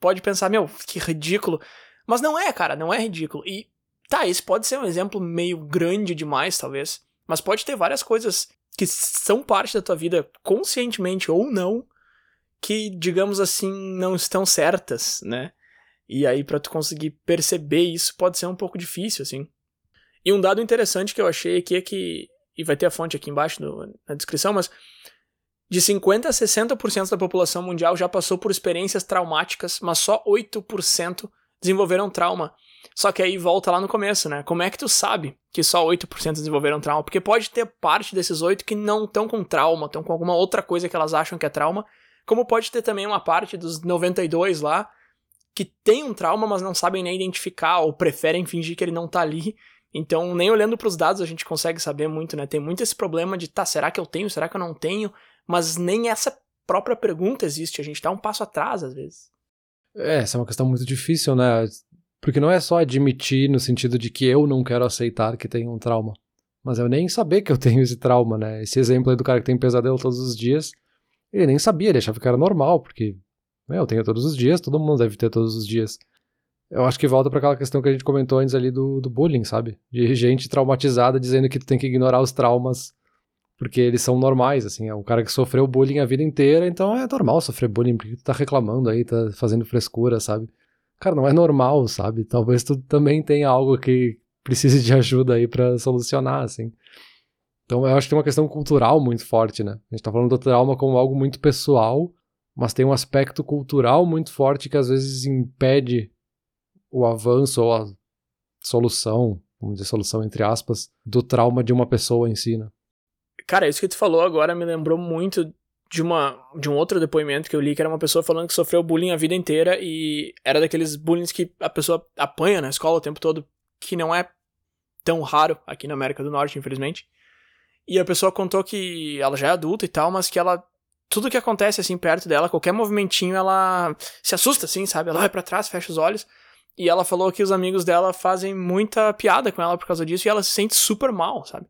pode pensar, meu, que ridículo. Mas não é, cara, não é ridículo. E tá, esse pode ser um exemplo meio grande demais, talvez. Mas pode ter várias coisas que são parte da tua vida, conscientemente ou não, que, digamos assim, não estão certas, né? E aí, para tu conseguir perceber isso, pode ser um pouco difícil, assim. E um dado interessante que eu achei aqui é que, e vai ter a fonte aqui embaixo no, na descrição, mas de 50% a 60% da população mundial já passou por experiências traumáticas, mas só 8% desenvolveram trauma. Só que aí volta lá no começo, né? Como é que tu sabe que só 8% desenvolveram trauma? Porque pode ter parte desses 8 que não estão com trauma, estão com alguma outra coisa que elas acham que é trauma, como pode ter também uma parte dos 92 lá que tem um trauma, mas não sabem nem identificar ou preferem fingir que ele não tá ali. Então, nem olhando para os dados a gente consegue saber muito, né? Tem muito esse problema de, tá, será que eu tenho, será que eu não tenho? Mas nem essa própria pergunta existe, a gente tá um passo atrás às vezes. É, essa é uma questão muito difícil, né? Porque não é só admitir no sentido de que eu não quero aceitar que tenho um trauma, mas eu nem saber que eu tenho esse trauma, né? Esse exemplo aí do cara que tem pesadelo todos os dias, ele nem sabia, ele achava que era normal, porque né, eu tenho todos os dias, todo mundo deve ter todos os dias. Eu acho que volta para aquela questão que a gente comentou antes ali do, do bullying, sabe? De gente traumatizada dizendo que tu tem que ignorar os traumas porque eles são normais, assim, é um cara que sofreu bullying a vida inteira, então é normal sofrer bullying, porque tu tá reclamando aí, tá fazendo frescura, sabe? Cara, não é normal, sabe? Talvez tu também tenha algo que precise de ajuda aí para solucionar, assim. Então eu acho que tem uma questão cultural muito forte, né? A gente tá falando do trauma como algo muito pessoal, mas tem um aspecto cultural muito forte que às vezes impede o avanço ou a solução, vamos dizer solução entre aspas, do trauma de uma pessoa em si, né? Cara, isso que tu falou agora me lembrou muito de, uma, de um outro depoimento que eu li, que era uma pessoa falando que sofreu bullying a vida inteira e era daqueles bullying que a pessoa apanha na escola o tempo todo, que não é tão raro aqui na América do Norte, infelizmente. E a pessoa contou que ela já é adulta e tal, mas que ela. Tudo que acontece assim perto dela, qualquer movimentinho, ela se assusta, assim, sabe? Ela vai para trás, fecha os olhos. E ela falou que os amigos dela fazem muita piada com ela por causa disso e ela se sente super mal, sabe?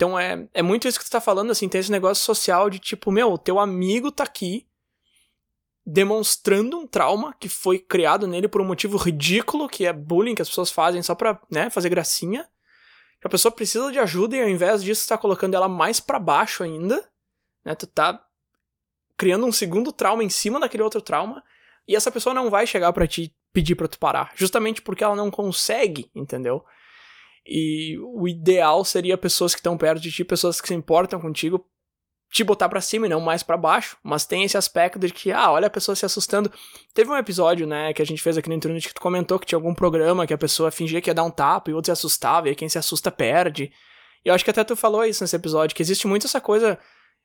Então é, é muito isso que tu tá falando, assim, tem esse negócio social de tipo, meu, teu amigo tá aqui demonstrando um trauma que foi criado nele por um motivo ridículo, que é bullying que as pessoas fazem só pra, né, fazer gracinha. A pessoa precisa de ajuda e ao invés disso tá colocando ela mais para baixo ainda, né? Tu tá criando um segundo trauma em cima daquele outro trauma e essa pessoa não vai chegar para ti pedir para tu parar, justamente porque ela não consegue, entendeu? E o ideal seria pessoas que estão perto de ti, pessoas que se importam contigo, te botar para cima e não mais para baixo. Mas tem esse aspecto de que, ah, olha a pessoa se assustando. Teve um episódio, né, que a gente fez aqui no internet que tu comentou que tinha algum programa que a pessoa fingia que ia dar um tapa e o outro se assustava, e quem se assusta perde. E eu acho que até tu falou isso nesse episódio, que existe muito essa coisa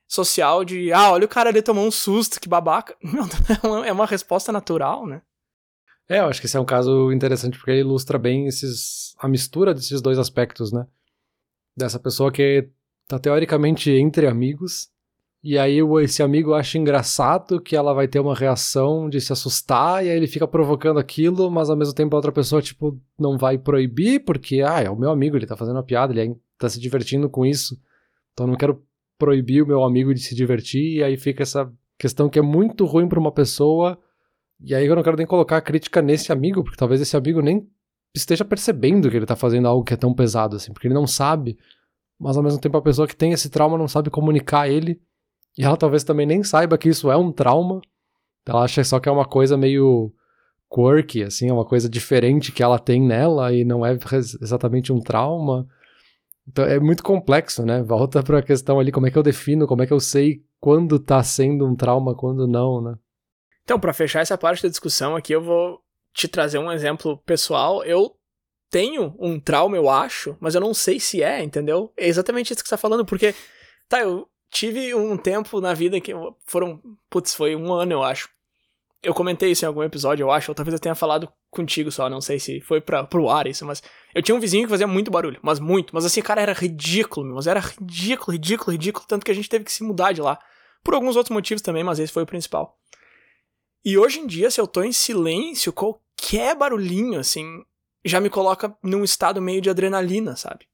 social de, ah, olha o cara ali tomou um susto, que babaca. (laughs) é uma resposta natural, né? É, eu acho que esse é um caso interessante porque ilustra bem esses, a mistura desses dois aspectos, né? Dessa pessoa que tá teoricamente entre amigos, e aí esse amigo acha engraçado que ela vai ter uma reação de se assustar, e aí ele fica provocando aquilo, mas ao mesmo tempo a outra pessoa, tipo, não vai proibir, porque, ah, é o meu amigo, ele tá fazendo uma piada, ele tá se divertindo com isso, então não quero proibir o meu amigo de se divertir, e aí fica essa questão que é muito ruim para uma pessoa e aí eu não quero nem colocar a crítica nesse amigo, porque talvez esse amigo nem esteja percebendo que ele tá fazendo algo que é tão pesado assim, porque ele não sabe, mas ao mesmo tempo a pessoa que tem esse trauma não sabe comunicar ele, e ela talvez também nem saiba que isso é um trauma. Ela acha só que é uma coisa meio quirky, assim, é uma coisa diferente que ela tem nela e não é exatamente um trauma. Então é muito complexo, né? Volta para a questão ali, como é que eu defino, como é que eu sei quando tá sendo um trauma, quando não, né? Então, para fechar essa parte da discussão aqui, eu vou te trazer um exemplo pessoal. Eu tenho um trauma, eu acho, mas eu não sei se é, entendeu? É exatamente isso que você tá falando, porque, tá, eu tive um tempo na vida que foram, putz, foi um ano, eu acho. Eu comentei isso em algum episódio, eu acho, ou talvez eu tenha falado contigo só, não sei se foi pra, pro ar isso, mas eu tinha um vizinho que fazia muito barulho, mas muito, mas assim, cara, era ridículo, mas era ridículo, ridículo, ridículo, tanto que a gente teve que se mudar de lá. Por alguns outros motivos também, mas esse foi o principal. E hoje em dia, se eu tô em silêncio, qualquer barulhinho, assim, já me coloca num estado meio de adrenalina, sabe?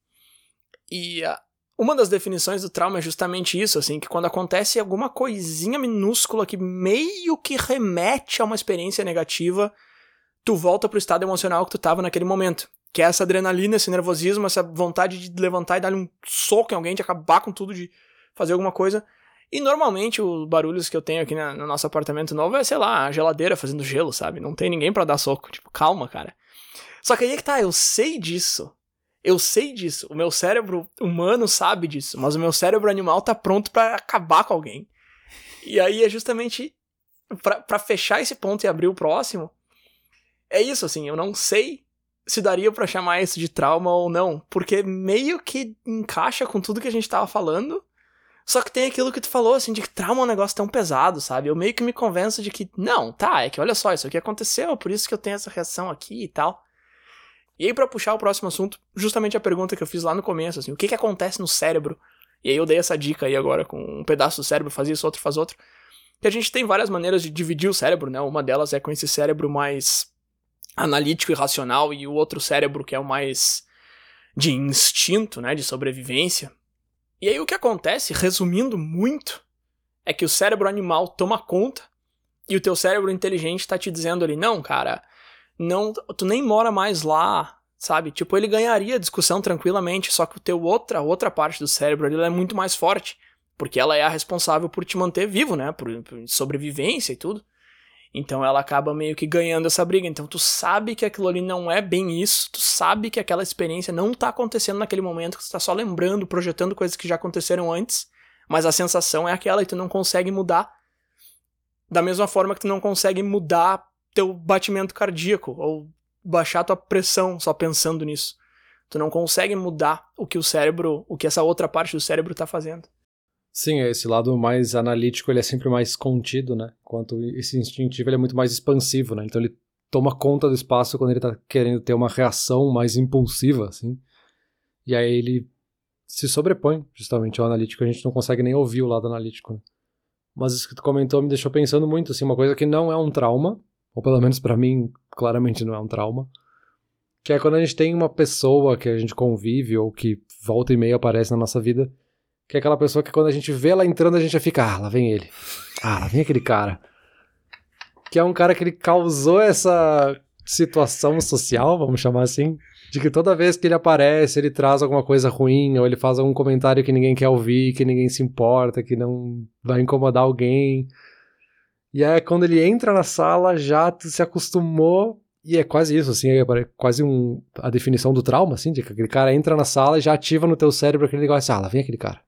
E uh, uma das definições do trauma é justamente isso, assim, que quando acontece alguma coisinha minúscula que meio que remete a uma experiência negativa, tu volta pro estado emocional que tu tava naquele momento. Que é essa adrenalina, esse nervosismo, essa vontade de levantar e dar um soco em alguém, de acabar com tudo, de fazer alguma coisa. E normalmente os barulhos que eu tenho aqui na, no nosso apartamento novo é, sei lá, a geladeira fazendo gelo, sabe? Não tem ninguém para dar soco. Tipo, calma, cara. Só que aí é que tá, eu sei disso. Eu sei disso. O meu cérebro humano sabe disso. Mas o meu cérebro animal tá pronto para acabar com alguém. E aí é justamente para fechar esse ponto e abrir o próximo. é isso, assim, eu não sei se daria para chamar isso de trauma ou não, porque meio que encaixa com tudo que a gente tava falando. Só que tem aquilo que tu falou, assim, de que trauma é um negócio tão pesado, sabe? Eu meio que me convenço de que, não, tá, é que olha só, isso aqui aconteceu, por isso que eu tenho essa reação aqui e tal. E aí, para puxar o próximo assunto, justamente a pergunta que eu fiz lá no começo, assim, o que que acontece no cérebro? E aí eu dei essa dica aí agora, com um pedaço do cérebro faz isso, outro faz outro. Que a gente tem várias maneiras de dividir o cérebro, né? Uma delas é com esse cérebro mais analítico e racional, e o outro cérebro que é o mais de instinto, né, de sobrevivência. E aí o que acontece, resumindo muito, é que o cérebro animal toma conta e o teu cérebro inteligente tá te dizendo ali, não, cara, não, tu nem mora mais lá, sabe? Tipo, ele ganharia a discussão tranquilamente, só que o teu outra, outra parte do cérebro ali é muito mais forte, porque ela é a responsável por te manter vivo, né? Por, por sobrevivência e tudo. Então ela acaba meio que ganhando essa briga. Então tu sabe que aquilo ali não é bem isso, tu sabe que aquela experiência não tá acontecendo naquele momento, que tu tá só lembrando, projetando coisas que já aconteceram antes, mas a sensação é aquela e tu não consegue mudar. Da mesma forma que tu não consegue mudar teu batimento cardíaco ou baixar tua pressão só pensando nisso. Tu não consegue mudar o que o cérebro, o que essa outra parte do cérebro tá fazendo. Sim, esse lado mais analítico ele é sempre mais contido, né? Enquanto esse instintivo ele é muito mais expansivo, né? Então ele toma conta do espaço quando ele tá querendo ter uma reação mais impulsiva, assim. E aí ele se sobrepõe justamente ao analítico, a gente não consegue nem ouvir o lado analítico, né? Mas isso que tu comentou me deixou pensando muito, assim, uma coisa que não é um trauma, ou pelo menos para mim, claramente não é um trauma, que é quando a gente tem uma pessoa que a gente convive ou que volta e meia aparece na nossa vida que é aquela pessoa que quando a gente vê ela entrando, a gente já fica, ah, lá vem ele. Ah, lá vem aquele cara. Que é um cara que ele causou essa situação social, vamos chamar assim, de que toda vez que ele aparece, ele traz alguma coisa ruim, ou ele faz algum comentário que ninguém quer ouvir, que ninguém se importa, que não vai incomodar alguém. E aí quando ele entra na sala, já se acostumou e é quase isso, assim, é quase um, a definição do trauma, assim, de que aquele cara entra na sala e já ativa no teu cérebro aquele negócio, ah, lá vem aquele cara.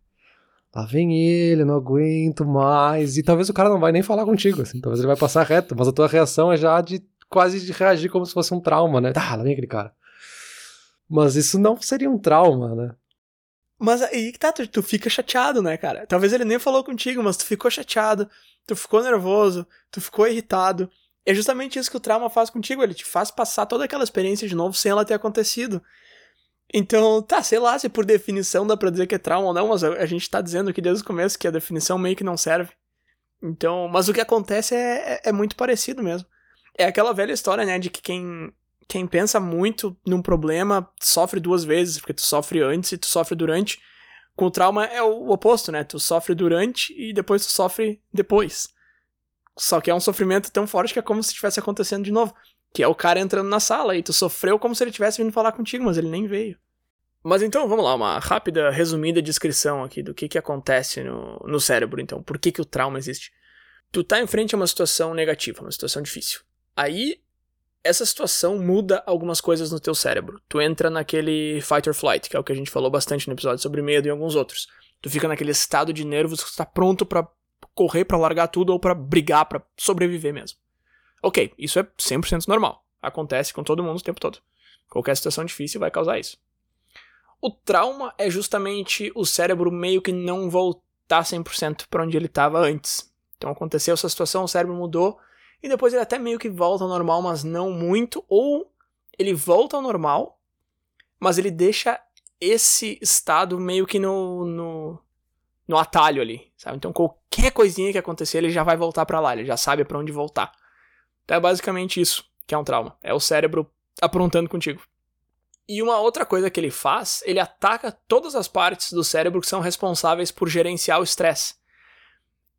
Lá vem ele, não aguento mais. E talvez o cara não vai nem falar contigo, assim. Talvez ele vai passar reto, mas a tua reação é já de quase de reagir como se fosse um trauma, né? Ah, lá vem aquele cara. Mas isso não seria um trauma, né? Mas aí que tá, tu, tu fica chateado, né, cara? Talvez ele nem falou contigo, mas tu ficou chateado, tu ficou nervoso, tu ficou irritado. É justamente isso que o trauma faz contigo, ele te faz passar toda aquela experiência de novo sem ela ter acontecido. Então, tá, sei lá se por definição dá pra dizer que é trauma ou não, mas a, gente tá dizendo aqui desde o começo que a definição meio que não serve. Então, mas o que acontece é, é, é muito parecido mesmo. É aquela velha história, né, de que quem, quem pensa muito num problema sofre duas vezes, porque tu sofre antes e tu sofre durante. Com o trauma é o oposto, né? Tu sofre durante e depois tu sofre depois. Só que é um sofrimento tão forte que é como se estivesse acontecendo de novo. Que é o cara entrando na sala e tu sofreu como se ele tivesse vindo falar contigo, mas ele nem veio. Mas então, vamos lá, uma rápida, resumida descrição aqui do que, que acontece no, no cérebro, então. Por que, que o trauma existe? Tu tá em frente a uma situação negativa, uma situação difícil. Aí, essa situação muda algumas coisas no teu cérebro. Tu entra naquele fight or flight, que é o que a gente falou bastante no episódio sobre medo e alguns outros. Tu fica naquele estado de nervos que tu tá pronto para correr, para largar tudo ou para brigar, para sobreviver mesmo. Ok, isso é 100% normal. Acontece com todo mundo o tempo todo. Qualquer situação difícil vai causar isso. O trauma é justamente o cérebro meio que não voltar 100% para onde ele estava antes. Então aconteceu essa situação, o cérebro mudou e depois ele até meio que volta ao normal, mas não muito, ou ele volta ao normal, mas ele deixa esse estado meio que no, no, no atalho ali, sabe? Então qualquer coisinha que acontecer, ele já vai voltar para lá, ele já sabe para onde voltar. Então é basicamente isso que é um trauma. É o cérebro aprontando contigo. E uma outra coisa que ele faz, ele ataca todas as partes do cérebro que são responsáveis por gerenciar o estresse.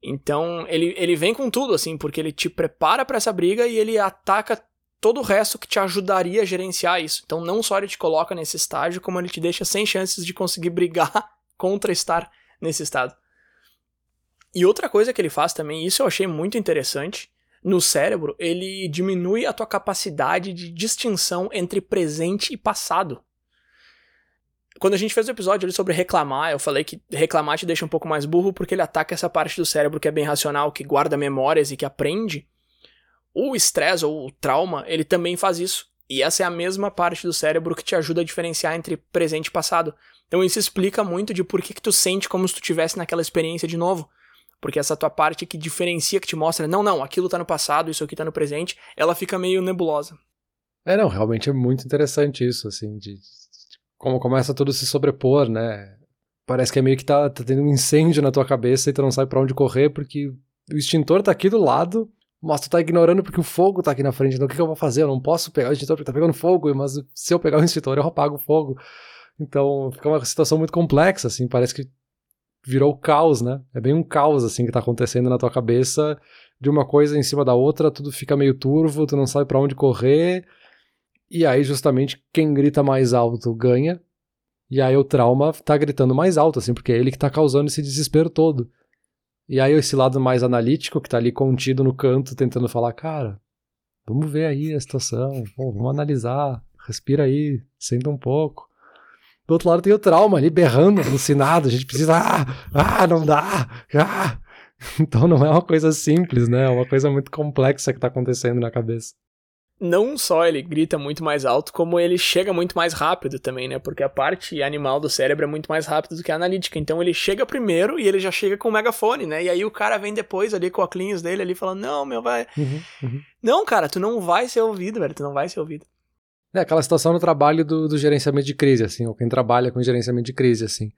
Então, ele, ele vem com tudo, assim, porque ele te prepara para essa briga e ele ataca todo o resto que te ajudaria a gerenciar isso. Então, não só ele te coloca nesse estágio, como ele te deixa sem chances de conseguir brigar (laughs) contra estar nesse estado. E outra coisa que ele faz também, isso eu achei muito interessante, no cérebro, ele diminui a tua capacidade de distinção entre presente e passado. Quando a gente fez o episódio sobre reclamar, eu falei que reclamar te deixa um pouco mais burro porque ele ataca essa parte do cérebro que é bem racional, que guarda memórias e que aprende. o estresse ou o trauma, ele também faz isso. E essa é a mesma parte do cérebro que te ajuda a diferenciar entre presente e passado. Então isso explica muito de por que, que tu sente como se tu tivesse naquela experiência de novo. Porque essa tua parte que diferencia, que te mostra, não, não, aquilo tá no passado, isso aqui tá no presente, ela fica meio nebulosa. É, não, realmente é muito interessante isso, assim, de, de como começa tudo a se sobrepor, né? Parece que é meio que tá, tá tendo um incêndio na tua cabeça e tu não sabe para onde correr, porque o extintor tá aqui do lado, mas tu tá ignorando porque o fogo tá aqui na frente, então o que, que eu vou fazer? Eu não posso pegar o extintor porque tá pegando fogo, mas se eu pegar o extintor eu apago o fogo. Então fica uma situação muito complexa, assim, parece que virou caos, né? É bem um caos, assim, que tá acontecendo na tua cabeça, de uma coisa em cima da outra, tudo fica meio turvo, tu não sabe para onde correr, e aí justamente quem grita mais alto ganha, e aí o trauma tá gritando mais alto, assim, porque é ele que tá causando esse desespero todo. E aí esse lado mais analítico que tá ali contido no canto, tentando falar, cara, vamos ver aí a situação, vamos analisar, respira aí, senta um pouco. Do outro lado tem o trauma ali berrando, alucinado, a gente precisa, ah, ah, não dá, ah. (laughs) Então não é uma coisa simples, né? É uma coisa muito complexa que tá acontecendo na cabeça não só ele grita muito mais alto, como ele chega muito mais rápido também, né? Porque a parte animal do cérebro é muito mais rápida do que a analítica. Então ele chega primeiro e ele já chega com o megafone, né? E aí o cara vem depois ali com a clinhos dele ali falando: Não, meu, vai. Uhum, uhum. Não, cara, tu não vai ser ouvido, velho. Tu não vai ser ouvido. É aquela situação no trabalho do, do gerenciamento de crise, assim, ou quem trabalha com gerenciamento de crise, assim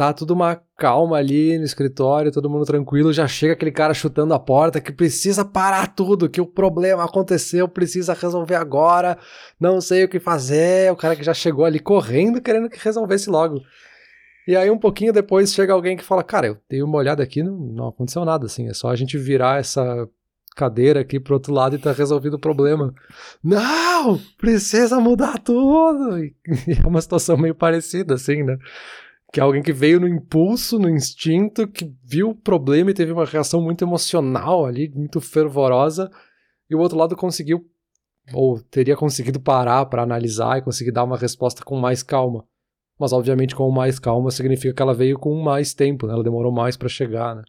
tá tudo uma calma ali no escritório, todo mundo tranquilo, já chega aquele cara chutando a porta que precisa parar tudo, que o problema aconteceu, precisa resolver agora, não sei o que fazer, o cara que já chegou ali correndo querendo que resolvesse logo. E aí um pouquinho depois chega alguém que fala, cara, eu dei uma olhada aqui, não, não aconteceu nada, assim, é só a gente virar essa cadeira aqui pro outro lado e tá resolvido o problema. Não! Precisa mudar tudo! E (laughs) é uma situação meio parecida, assim, né? que é alguém que veio no impulso, no instinto, que viu o problema e teve uma reação muito emocional ali, muito fervorosa, e o outro lado conseguiu, ou teria conseguido parar para analisar e conseguir dar uma resposta com mais calma. Mas, obviamente, com mais calma significa que ela veio com mais tempo, né? ela demorou mais para chegar, né?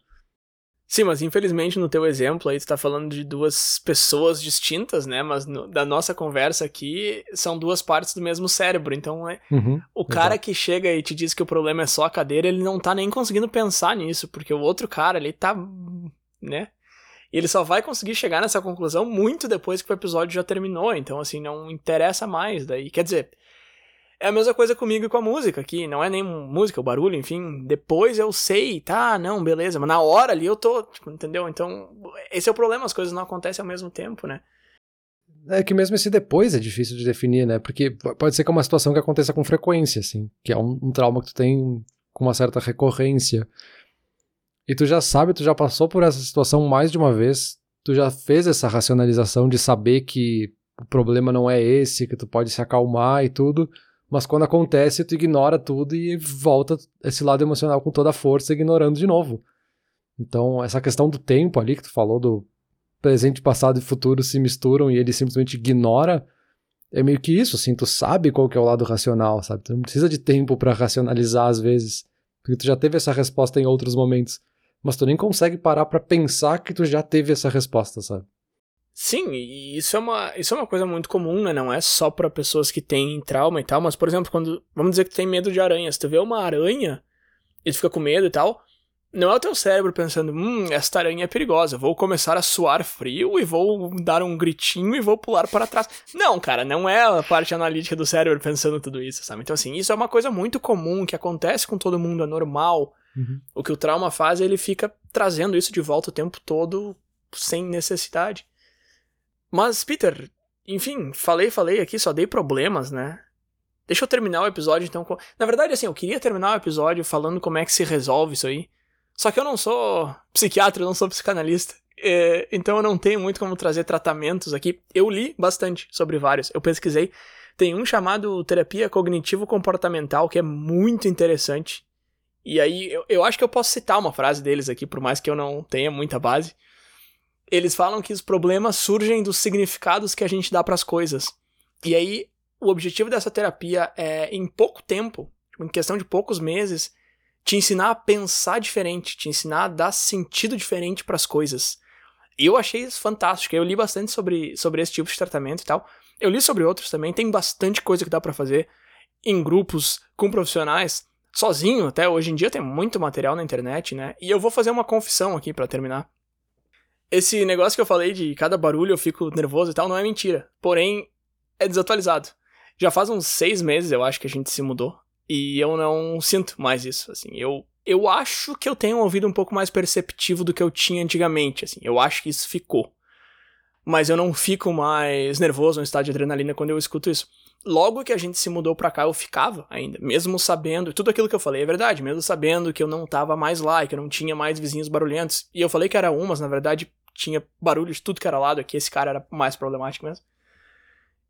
Sim, mas infelizmente no teu exemplo aí tu tá falando de duas pessoas distintas, né? Mas no, da nossa conversa aqui são duas partes do mesmo cérebro. Então, é, uhum, o cara exato. que chega e te diz que o problema é só a cadeira, ele não tá nem conseguindo pensar nisso, porque o outro cara, ele tá, né? E ele só vai conseguir chegar nessa conclusão muito depois que o episódio já terminou. Então, assim, não interessa mais daí. Quer dizer, é a mesma coisa comigo e com a música, que não é nem música, o barulho, enfim. Depois eu sei, tá, não, beleza. Mas na hora ali eu tô, tipo, entendeu? Então, esse é o problema, as coisas não acontecem ao mesmo tempo, né? É que mesmo esse depois é difícil de definir, né? Porque pode ser que é uma situação que aconteça com frequência, assim. Que é um, um trauma que tu tem com uma certa recorrência. E tu já sabe, tu já passou por essa situação mais de uma vez. Tu já fez essa racionalização de saber que o problema não é esse, que tu pode se acalmar e tudo mas quando acontece, tu ignora tudo e volta esse lado emocional com toda a força, ignorando de novo. Então, essa questão do tempo ali que tu falou, do presente, passado e futuro se misturam e ele simplesmente ignora, é meio que isso, assim, tu sabe qual que é o lado racional, sabe? Tu não precisa de tempo para racionalizar às vezes, porque tu já teve essa resposta em outros momentos, mas tu nem consegue parar para pensar que tu já teve essa resposta, sabe? Sim, e isso é uma, isso é uma coisa muito comum, né? Não é só para pessoas que têm trauma e tal, mas, por exemplo, quando. Vamos dizer que tu tem medo de aranhas. Tu vê uma aranha e tu fica com medo e tal. Não é o teu cérebro pensando, hum, esta aranha é perigosa, vou começar a suar frio e vou dar um gritinho e vou pular para trás. Não, cara, não é a parte analítica do cérebro pensando tudo isso, sabe? Então, assim, isso é uma coisa muito comum que acontece com todo mundo, é normal. Uhum. O que o trauma faz é ele fica trazendo isso de volta o tempo todo sem necessidade. Mas, Peter, enfim, falei, falei aqui, só dei problemas, né? Deixa eu terminar o episódio, então. Na verdade, assim, eu queria terminar o episódio falando como é que se resolve isso aí. Só que eu não sou psiquiatra, eu não sou psicanalista. É, então eu não tenho muito como trazer tratamentos aqui. Eu li bastante sobre vários, eu pesquisei. Tem um chamado terapia cognitivo-comportamental que é muito interessante. E aí eu, eu acho que eu posso citar uma frase deles aqui, por mais que eu não tenha muita base eles falam que os problemas surgem dos significados que a gente dá para as coisas. E aí, o objetivo dessa terapia é, em pouco tempo, em questão de poucos meses, te ensinar a pensar diferente, te ensinar a dar sentido diferente para as coisas. E eu achei isso fantástico. Eu li bastante sobre, sobre esse tipo de tratamento e tal. Eu li sobre outros também. Tem bastante coisa que dá para fazer em grupos com profissionais, sozinho até. Hoje em dia tem muito material na internet, né? E eu vou fazer uma confissão aqui para terminar. Esse negócio que eu falei de cada barulho eu fico nervoso e tal, não é mentira. Porém, é desatualizado. Já faz uns seis meses, eu acho, que a gente se mudou. E eu não sinto mais isso, assim. Eu, eu acho que eu tenho um ouvido um pouco mais perceptivo do que eu tinha antigamente, assim. Eu acho que isso ficou. Mas eu não fico mais nervoso, no estado de adrenalina quando eu escuto isso. Logo que a gente se mudou pra cá, eu ficava ainda, mesmo sabendo, tudo aquilo que eu falei é verdade, mesmo sabendo que eu não tava mais lá, que eu não tinha mais vizinhos barulhentos. E eu falei que era um, mas na verdade tinha barulho de tudo que era lado aqui, esse cara era mais problemático mesmo.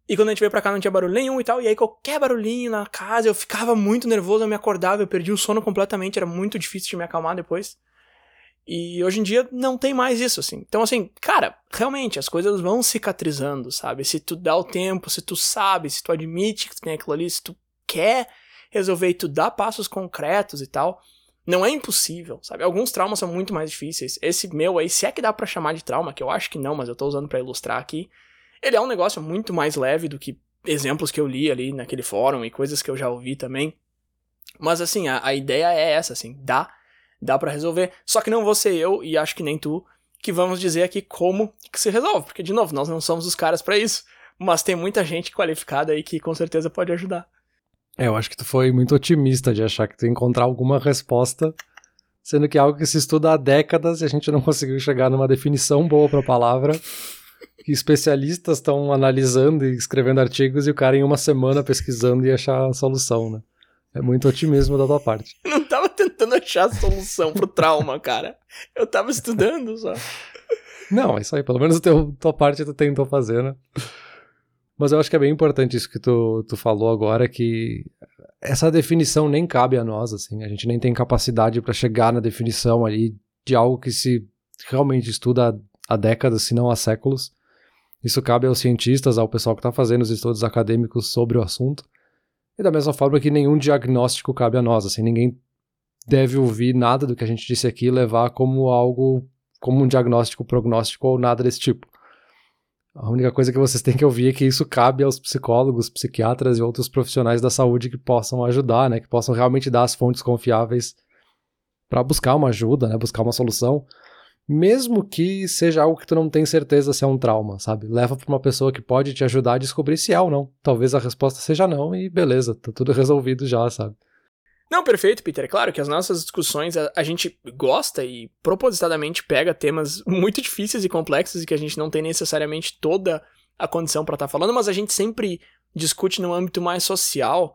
E quando a gente veio pra cá não tinha barulho nenhum e tal, e aí qualquer barulhinho na casa eu ficava muito nervoso, eu me acordava, eu perdi o sono completamente, era muito difícil de me acalmar depois. E hoje em dia não tem mais isso, assim. Então, assim, cara, realmente as coisas vão cicatrizando, sabe? Se tu dá o tempo, se tu sabe, se tu admite que tu tem aquilo ali, se tu quer resolver e tu dá passos concretos e tal, não é impossível, sabe? Alguns traumas são muito mais difíceis. Esse meu aí, se é que dá para chamar de trauma, que eu acho que não, mas eu tô usando para ilustrar aqui, ele é um negócio muito mais leve do que exemplos que eu li ali naquele fórum e coisas que eu já ouvi também. Mas assim, a, a ideia é essa, assim, dá, dá para resolver. Só que não vou ser eu, e acho que nem tu, que vamos dizer aqui como que se resolve. Porque, de novo, nós não somos os caras para isso. Mas tem muita gente qualificada aí que com certeza pode ajudar. É, eu acho que tu foi muito otimista de achar que tu ia encontrar alguma resposta, sendo que é algo que se estuda há décadas e a gente não (laughs) conseguiu chegar numa definição boa para a palavra. Que especialistas estão analisando e escrevendo artigos e o cara em uma semana pesquisando e achar a solução, né? É muito otimismo da tua parte. (laughs) Não tava tentando achar a solução pro trauma, cara. Eu tava estudando só. Não, é isso aí. Pelo menos a tua parte tu tentou fazer, né? Mas eu acho que é bem importante isso que tu, tu falou agora, que essa definição nem cabe a nós, assim. A gente nem tem capacidade para chegar na definição ali de algo que se realmente estuda há décadas, se não há séculos. Isso cabe aos cientistas, ao pessoal que está fazendo os estudos acadêmicos sobre o assunto. E da mesma forma que nenhum diagnóstico cabe a nós, assim, ninguém deve ouvir nada do que a gente disse aqui e levar como algo, como um diagnóstico, prognóstico ou nada desse tipo. A única coisa que vocês têm que ouvir é que isso cabe aos psicólogos, psiquiatras e outros profissionais da saúde que possam ajudar, né? Que possam realmente dar as fontes confiáveis para buscar uma ajuda, né? Buscar uma solução, mesmo que seja algo que tu não tem certeza se é um trauma, sabe? Leva para uma pessoa que pode te ajudar a descobrir se é ou não. Talvez a resposta seja não e beleza, tá tudo (laughs) resolvido já, sabe? Não, perfeito, Peter. É claro que as nossas discussões a, a, gente gosta e propositadamente pega temas (laughs) muito difíceis e complexos e que a gente não tem necessariamente toda a condição para estar tá falando, mas a gente sempre discute no âmbito mais social,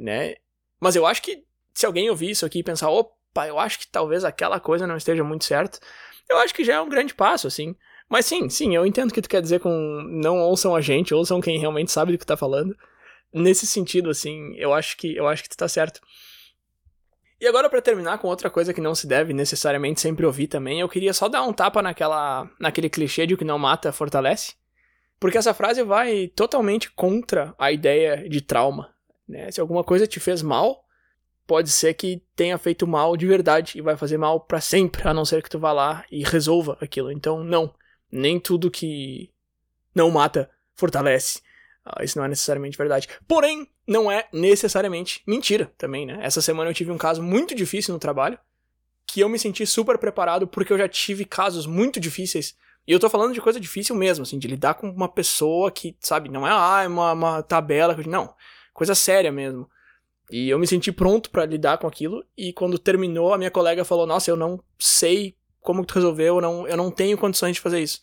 né? Mas eu acho que se alguém ouvir isso aqui e pensar, opa, eu acho que talvez aquela coisa não esteja muito certo, eu acho que já é um grande passo, assim. Mas sim, sim, eu entendo o que tu quer dizer com não ouçam a gente, ouçam quem realmente sabe do que tá falando. Nesse sentido, assim, eu acho que eu acho que tu tá certo. E agora, para terminar com outra coisa que não se deve necessariamente sempre ouvir também, eu queria só dar um tapa naquela, naquele clichê de o que não mata fortalece. Porque essa frase vai totalmente contra a ideia de trauma. Né? Se alguma coisa te fez mal, pode ser que tenha feito mal de verdade e vai fazer mal para sempre, a não ser que tu vá lá e resolva aquilo. Então, não. Nem tudo que não mata fortalece. Ah, isso não é necessariamente verdade. Porém, não é necessariamente mentira também, né? Essa semana eu tive um caso muito difícil no trabalho, que eu me senti super preparado porque eu já tive casos muito difíceis. E eu tô falando de coisa difícil mesmo, assim, de lidar com uma pessoa que, sabe, não é, ah, é uma, uma tabela, não. Coisa séria mesmo. E eu me senti pronto para lidar com aquilo. E quando terminou, a minha colega falou: Nossa, eu não sei como tu resolveu, eu não, eu não tenho condições de fazer isso.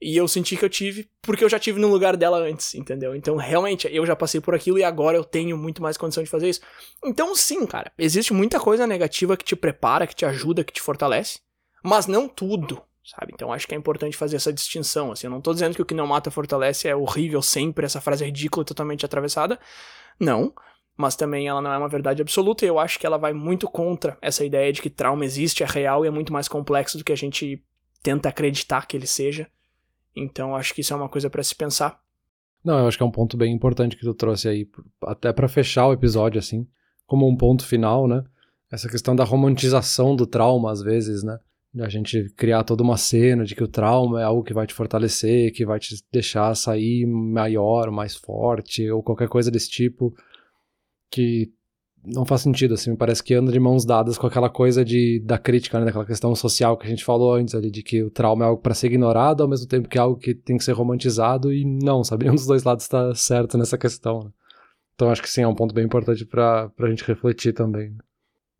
E eu senti que eu tive, porque eu já tive no lugar dela antes, entendeu? Então, realmente, eu já passei por aquilo e agora eu tenho muito mais condição de fazer isso. Então, sim, cara, existe muita coisa negativa que te prepara, que te ajuda, que te fortalece, mas não tudo, sabe? Então, acho que é importante fazer essa distinção, assim. Eu não tô dizendo que o que não mata fortalece é horrível sempre, essa frase é ridícula, totalmente atravessada. Não. Mas também ela não é uma verdade absoluta e eu acho que ela vai muito contra essa ideia de que trauma existe, é real e é muito mais complexo do que a gente tenta acreditar que ele seja. Então acho que isso é uma coisa para se pensar. Não, eu acho que é um ponto bem importante que tu trouxe aí, até para fechar o episódio assim, como um ponto final, né? Essa questão da romantização do trauma às vezes, né? A gente criar toda uma cena de que o trauma é algo que vai te fortalecer, que vai te deixar sair maior, mais forte, ou qualquer coisa desse tipo, que não faz sentido, assim, me parece que anda de mãos dadas com aquela coisa de, da crítica, né, daquela questão social que a gente falou antes ali, de que o trauma é algo para ser ignorado, ao mesmo tempo que é algo que tem que ser romantizado, e não, sabe, (laughs) nenhum dos dois lados está certo nessa questão. Né? Então acho que sim, é um ponto bem importante para a gente refletir também. Né?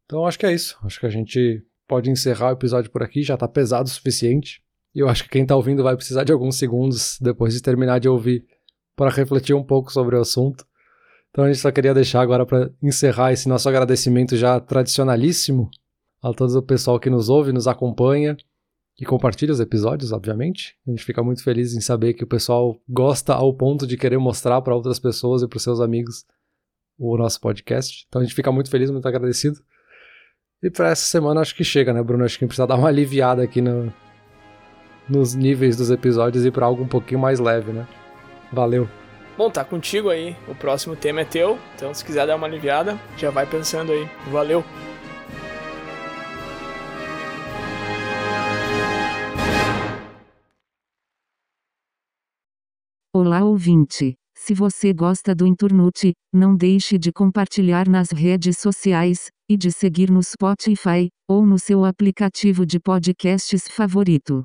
Então acho que é isso, acho que a gente pode encerrar o episódio por aqui, já tá pesado o suficiente, e eu acho que quem tá ouvindo vai precisar de alguns segundos depois de terminar de ouvir para refletir um pouco sobre o assunto. Então a gente só queria deixar agora para encerrar esse nosso agradecimento já tradicionalíssimo a todo o pessoal que nos ouve, nos acompanha e compartilha os episódios, obviamente. A gente fica muito feliz em saber que o pessoal gosta ao ponto de querer mostrar para outras pessoas e para seus amigos o nosso podcast. Então a gente fica muito feliz, muito agradecido. E para essa semana acho que chega, né, Bruno? Acho que a gente precisa dar uma aliviada aqui no, nos níveis dos episódios e para algo um pouquinho mais leve, né? Valeu! Bom, tá contigo aí. O próximo tema é teu, então se quiser dar uma aliviada, já vai pensando aí. Valeu! Olá ouvinte! Se você gosta do Inturnute, não deixe de compartilhar nas redes sociais e de seguir no Spotify ou no seu aplicativo de podcasts favorito.